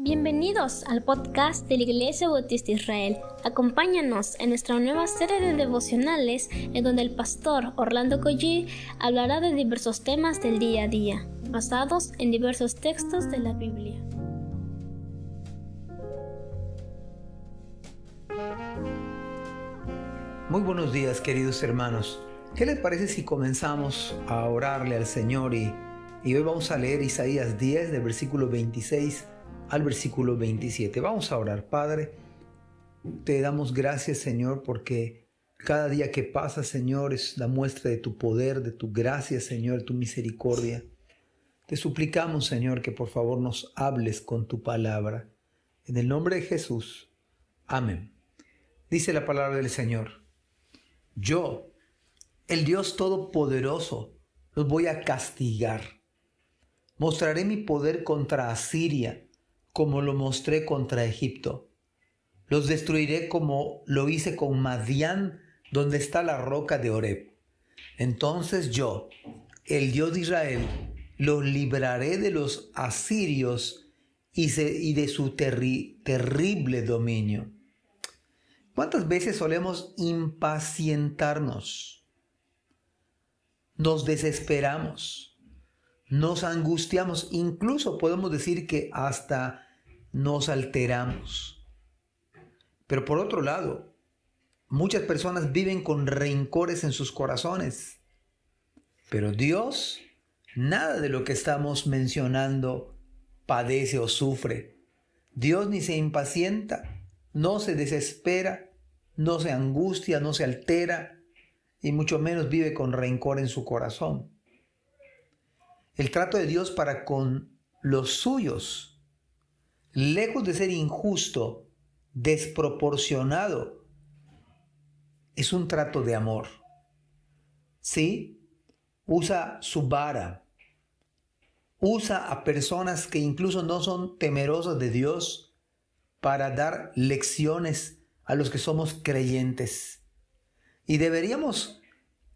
Bienvenidos al podcast de la Iglesia Bautista Israel. Acompáñanos en nuestra nueva serie de devocionales en donde el pastor Orlando Collie hablará de diversos temas del día a día, basados en diversos textos de la Biblia. Muy buenos días queridos hermanos. ¿Qué les parece si comenzamos a orarle al Señor y, y hoy vamos a leer Isaías 10 del versículo 26 al versículo 27. Vamos a orar, Padre. Te damos gracias, Señor, porque cada día que pasa, Señor, es la muestra de tu poder, de tu gracia, Señor, tu misericordia. Te suplicamos, Señor, que por favor nos hables con tu palabra. En el nombre de Jesús. Amén. Dice la palabra del Señor. Yo, el Dios Todopoderoso, los voy a castigar. Mostraré mi poder contra Asiria como lo mostré contra Egipto. Los destruiré como lo hice con Madián, donde está la roca de Oreb. Entonces yo, el Dios de Israel, los libraré de los asirios y, de su terrible dominio. ¿Cuántas veces solemos impacientarnos? Nos desesperamos, nos angustiamos, incluso podemos decir que hasta nos alteramos. Pero por otro lado, muchas personas viven con rencores en sus corazones. Pero Dios, nada de lo que estamos mencionando padece o sufre. Dios ni se impacienta, no se desespera, no se angustia, no se altera y mucho menos vive con rencor en su corazón. El trato de Dios para con los suyos lejos de ser injusto, desproporcionado, es un trato de amor. ¿Sí? Usa su vara. Usa a personas que incluso no son temerosas de Dios para dar lecciones a los que somos creyentes. Y deberíamos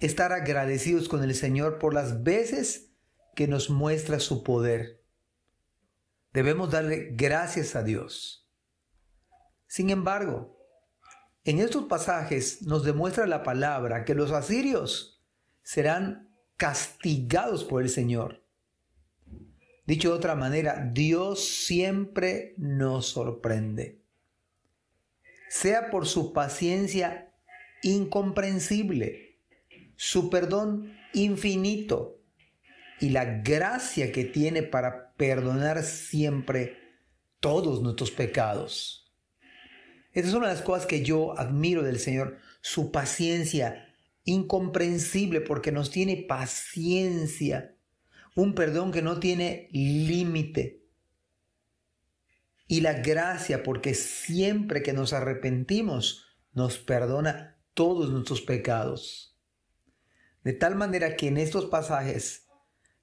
estar agradecidos con el Señor por las veces que nos muestra su poder. Debemos darle gracias a Dios. Sin embargo, en estos pasajes nos demuestra la palabra que los asirios serán castigados por el Señor. Dicho de otra manera, Dios siempre nos sorprende. Sea por su paciencia incomprensible, su perdón infinito, y la gracia que tiene para perdonar siempre todos nuestros pecados. Esta es una de las cosas que yo admiro del Señor, su paciencia incomprensible porque nos tiene paciencia, un perdón que no tiene límite. Y la gracia porque siempre que nos arrepentimos nos perdona todos nuestros pecados. De tal manera que en estos pasajes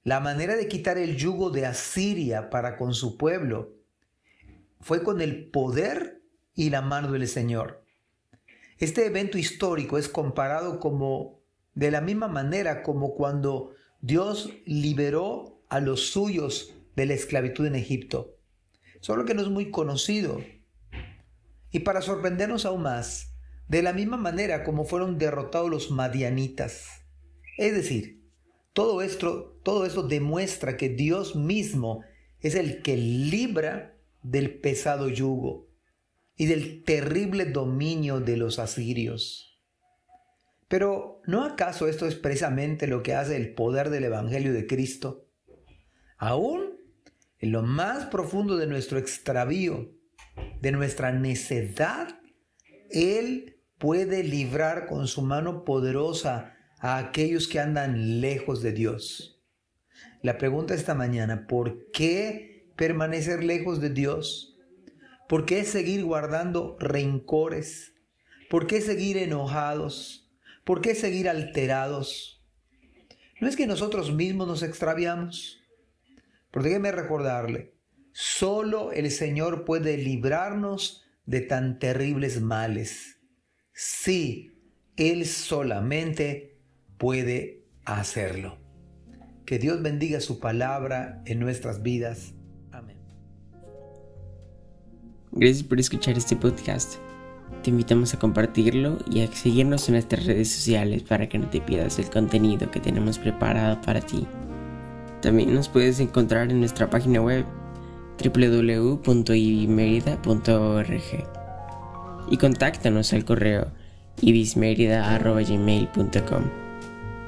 la manera de quitar el yugo de Asiria para con su pueblo fue con el poder y la mano del Señor. Este evento histórico es comparado como de la misma manera como cuando Dios liberó a los suyos de la esclavitud en Egipto, solo que no es muy conocido. Y para sorprendernos aún más, de la misma manera como fueron derrotados los madianitas. Es decir, todo esto, todo demuestra que Dios mismo es el que libra del pesado yugo y del terrible dominio de los asirios. Pero ¿no acaso esto es precisamente lo que hace el poder del Evangelio de Cristo? Aún en lo más profundo de nuestro extravío, de nuestra necedad, Él puede librar con su mano poderosa a aquellos que andan lejos de Dios. La pregunta esta mañana, ¿por qué permanecer lejos de Dios? ¿Por qué seguir guardando rencores? ¿Por qué seguir enojados? ¿Por qué seguir alterados? ¿No es que nosotros mismos nos extraviamos? Pero déjeme recordarle, solo el Señor puede librarnos de tan terribles males. Sí, Él solamente puede hacerlo. Que Dios bendiga su palabra en nuestras vidas. Amén. Gracias por escuchar este podcast. Te invitamos a compartirlo y a seguirnos en nuestras redes sociales para que no te pierdas el contenido que tenemos preparado para ti. También nos puedes encontrar en nuestra página web www.ibismerida.org y contáctanos al correo ibismerida.gmail.com